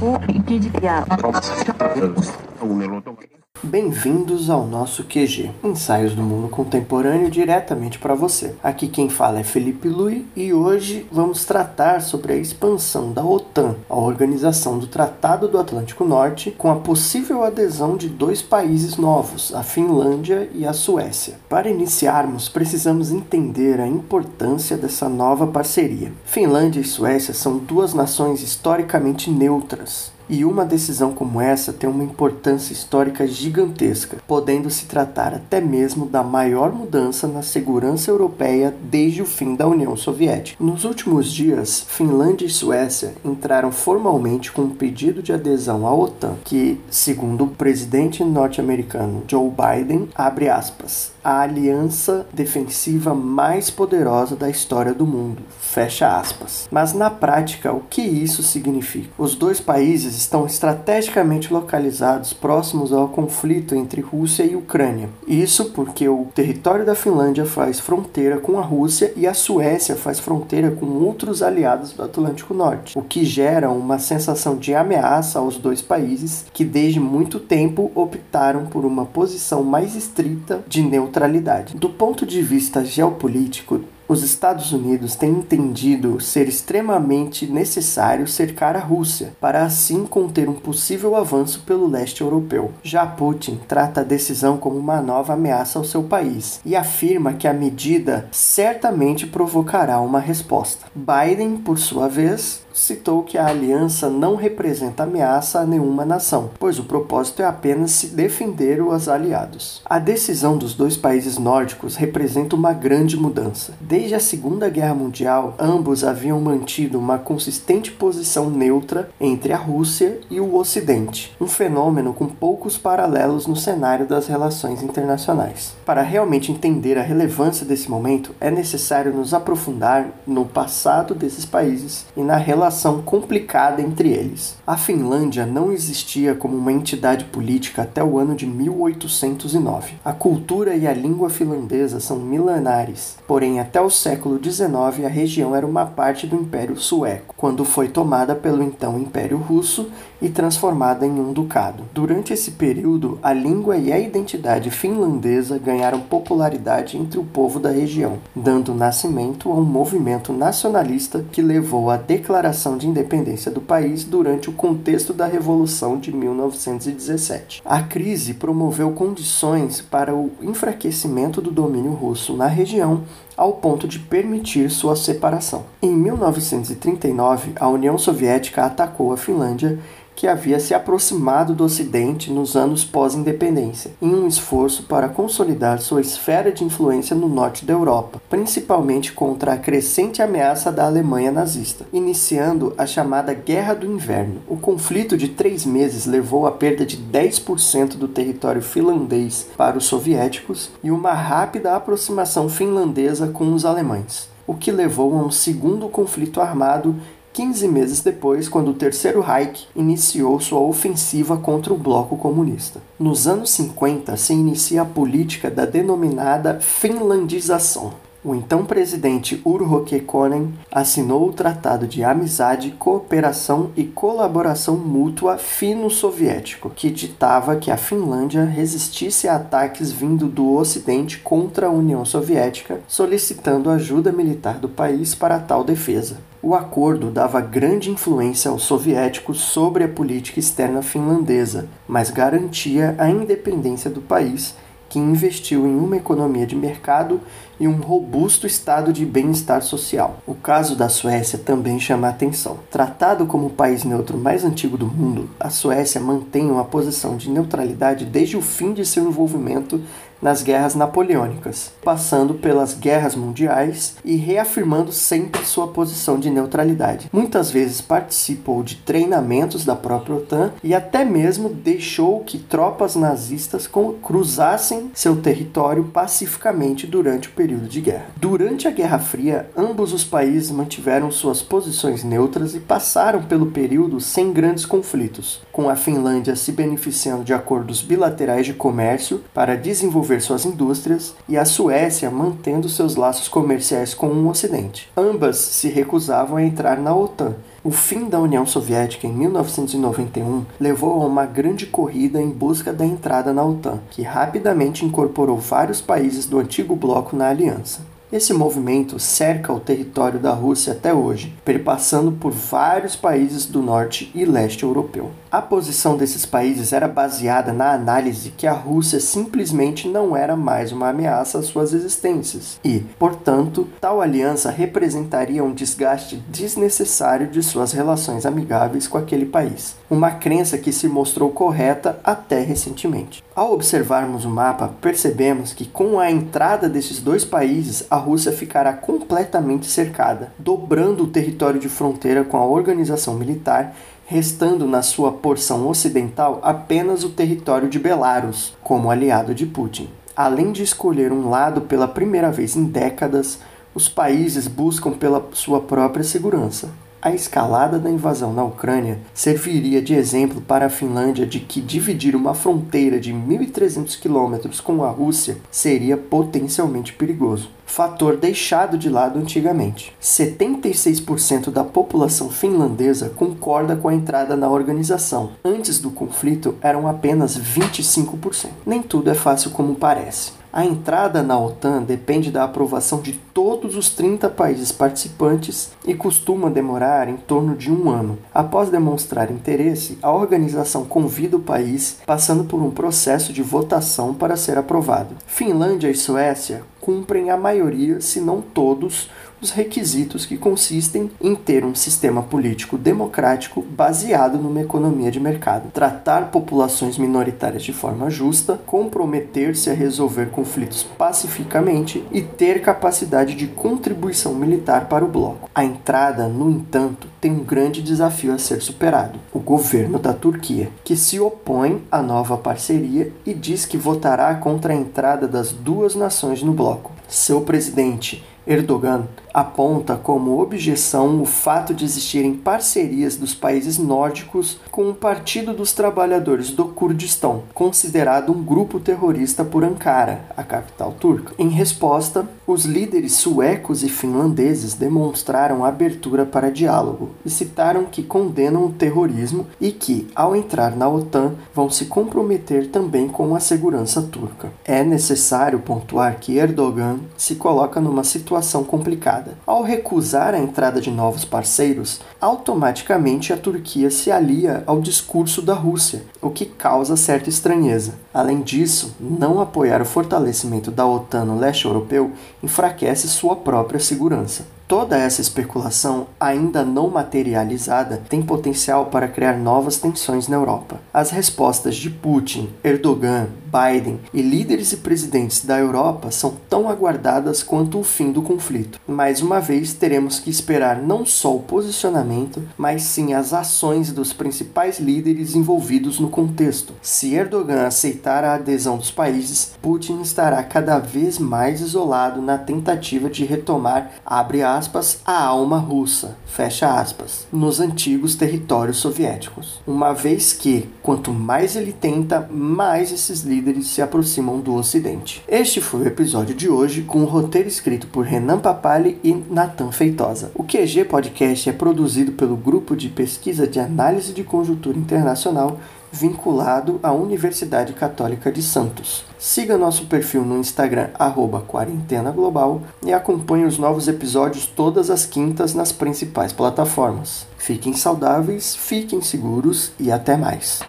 오, 이끼집이야. 오늘로 또. Bem-vindos ao nosso QG, Ensaios do Mundo Contemporâneo diretamente para você. Aqui quem fala é Felipe Lui e hoje vamos tratar sobre a expansão da OTAN, a Organização do Tratado do Atlântico Norte, com a possível adesão de dois países novos, a Finlândia e a Suécia. Para iniciarmos, precisamos entender a importância dessa nova parceria. Finlândia e Suécia são duas nações historicamente neutras e uma decisão como essa tem uma importância histórica gigantesca, podendo se tratar até mesmo da maior mudança na segurança europeia desde o fim da União Soviética. Nos últimos dias, Finlândia e Suécia entraram formalmente com um pedido de adesão à OTAN, que, segundo o presidente norte-americano Joe Biden, abre aspas, a aliança defensiva mais poderosa da história do mundo. Fecha aspas. Mas na prática, o que isso significa? Os dois países estão estrategicamente localizados próximos ao conflito entre Rússia e Ucrânia. Isso porque o território da Finlândia faz fronteira com a Rússia e a Suécia faz fronteira com outros aliados do Atlântico Norte, o que gera uma sensação de ameaça aos dois países que desde muito tempo optaram por uma posição mais estrita de neutralidade. Do ponto de vista geopolítico, os Estados Unidos têm entendido ser extremamente necessário cercar a Rússia, para assim conter um possível avanço pelo leste europeu. Já Putin trata a decisão como uma nova ameaça ao seu país e afirma que a medida certamente provocará uma resposta. Biden, por sua vez, citou que a aliança não representa ameaça a nenhuma nação, pois o propósito é apenas se defender os aliados. A decisão dos dois países nórdicos representa uma grande mudança. Desde a Segunda Guerra Mundial, ambos haviam mantido uma consistente posição neutra entre a Rússia e o Ocidente, um fenômeno com poucos paralelos no cenário das relações internacionais. Para realmente entender a relevância desse momento, é necessário nos aprofundar no passado desses países e na relação relação complicada entre eles. A Finlândia não existia como uma entidade política até o ano de 1809. A cultura e a língua finlandesa são milenares, porém até o século XIX a região era uma parte do Império Sueco, quando foi tomada pelo então Império Russo e transformada em um ducado. Durante esse período, a língua e a identidade finlandesa ganharam popularidade entre o povo da região, dando nascimento a um movimento nacionalista que levou à declaração declaração de independência do país durante o contexto da Revolução de 1917. A crise promoveu condições para o enfraquecimento do domínio russo na região ao ponto de permitir sua separação. Em 1939, a União Soviética atacou a Finlândia que havia se aproximado do Ocidente nos anos pós-independência, em um esforço para consolidar sua esfera de influência no norte da Europa, principalmente contra a crescente ameaça da Alemanha nazista, iniciando a chamada Guerra do Inverno. O conflito de três meses levou à perda de 10% do território finlandês para os soviéticos e uma rápida aproximação finlandesa com os alemães o que levou a um segundo conflito armado 15 meses depois, quando o Terceiro Reich iniciou sua ofensiva contra o bloco comunista. Nos anos 50 se inicia a política da denominada finlandização. O então presidente Urho Kekkonen assinou o Tratado de Amizade, Cooperação e Colaboração Mútua Fino-Soviético, que ditava que a Finlândia resistisse a ataques vindo do Ocidente contra a União Soviética, solicitando ajuda militar do país para tal defesa. O acordo dava grande influência aos soviéticos sobre a política externa finlandesa, mas garantia a independência do país que investiu em uma economia de mercado e um robusto estado de bem-estar social. O caso da Suécia também chama atenção. Tratado como o país neutro mais antigo do mundo, a Suécia mantém uma posição de neutralidade desde o fim de seu envolvimento nas guerras napoleônicas, passando pelas guerras mundiais e reafirmando sempre sua posição de neutralidade. Muitas vezes participou de treinamentos da própria OTAN e até mesmo deixou que tropas nazistas cruzassem seu território pacificamente durante o período de guerra. Durante a Guerra Fria, ambos os países mantiveram suas posições neutras e passaram pelo período sem grandes conflitos, com a Finlândia se beneficiando de acordos bilaterais de comércio para desenvolver desenvolver suas indústrias e a Suécia mantendo seus laços comerciais com o Ocidente. Ambas se recusavam a entrar na OTAN. O fim da União Soviética em 1991 levou a uma grande corrida em busca da entrada na OTAN, que rapidamente incorporou vários países do antigo bloco na aliança. Esse movimento cerca o território da Rússia até hoje, perpassando por vários países do norte e leste europeu. A posição desses países era baseada na análise que a Rússia simplesmente não era mais uma ameaça às suas existências e, portanto, tal aliança representaria um desgaste desnecessário de suas relações amigáveis com aquele país, uma crença que se mostrou correta até recentemente. Ao observarmos o mapa, percebemos que com a entrada desses dois países, a Rússia ficará completamente cercada, dobrando o território de fronteira com a organização militar restando na sua porção ocidental apenas o território de Belarus, como aliado de Putin. Além de escolher um lado pela primeira vez em décadas, os países buscam pela sua própria segurança. A escalada da invasão na Ucrânia serviria de exemplo para a Finlândia de que dividir uma fronteira de 1.300 quilômetros com a Rússia seria potencialmente perigoso, fator deixado de lado antigamente. 76% da população finlandesa concorda com a entrada na organização. Antes do conflito, eram apenas 25%. Nem tudo é fácil como parece. A entrada na OTAN depende da aprovação de todos os 30 países participantes e costuma demorar em torno de um ano. Após demonstrar interesse, a organização convida o país, passando por um processo de votação para ser aprovado. Finlândia e Suécia cumprem a maioria, se não todos, os requisitos que consistem em ter um sistema político democrático baseado numa economia de mercado, tratar populações minoritárias de forma justa, comprometer-se a resolver conflitos pacificamente e ter capacidade de contribuição militar para o bloco. A entrada, no entanto, tem um grande desafio a ser superado: o governo da Turquia, que se opõe à nova parceria e diz que votará contra a entrada das duas nações no bloco. Seu presidente, Erdogan aponta como objeção o fato de existirem parcerias dos países nórdicos com o Partido dos Trabalhadores do Kurdistão, considerado um grupo terrorista por Ankara, a capital turca. Em resposta, os líderes suecos e finlandeses demonstraram abertura para diálogo e citaram que condenam o terrorismo e que, ao entrar na OTAN, vão se comprometer também com a segurança turca. É necessário pontuar que Erdogan se coloca numa situação complicada ao recusar a entrada de novos parceiros, automaticamente a Turquia se alia ao discurso da Rússia, o que causa certa estranheza. Além disso, não apoiar o fortalecimento da OTAN no leste europeu enfraquece sua própria segurança. Toda essa especulação, ainda não materializada, tem potencial para criar novas tensões na Europa. As respostas de Putin, Erdogan, Biden e líderes e presidentes da Europa são tão aguardadas quanto o fim do conflito. Mais uma vez, teremos que esperar não só o posicionamento, mas sim as ações dos principais líderes envolvidos no contexto. Se Erdogan aceitar a adesão dos países, Putin estará cada vez mais isolado na tentativa de retomar, abre aspas, a alma russa, fecha aspas, nos antigos territórios soviéticos. Uma vez que, quanto mais ele tenta, mais esses líderes se aproximam do Ocidente. Este foi o episódio de hoje, com o um roteiro escrito por Renan Papali e Nathan Feitosa. O QG Podcast é produzido pelo Grupo de Pesquisa de Análise de Conjuntura Internacional vinculado à Universidade Católica de Santos. Siga nosso perfil no Instagram, Quarentena Global, e acompanhe os novos episódios todas as quintas nas principais plataformas. Fiquem saudáveis, fiquem seguros e até mais.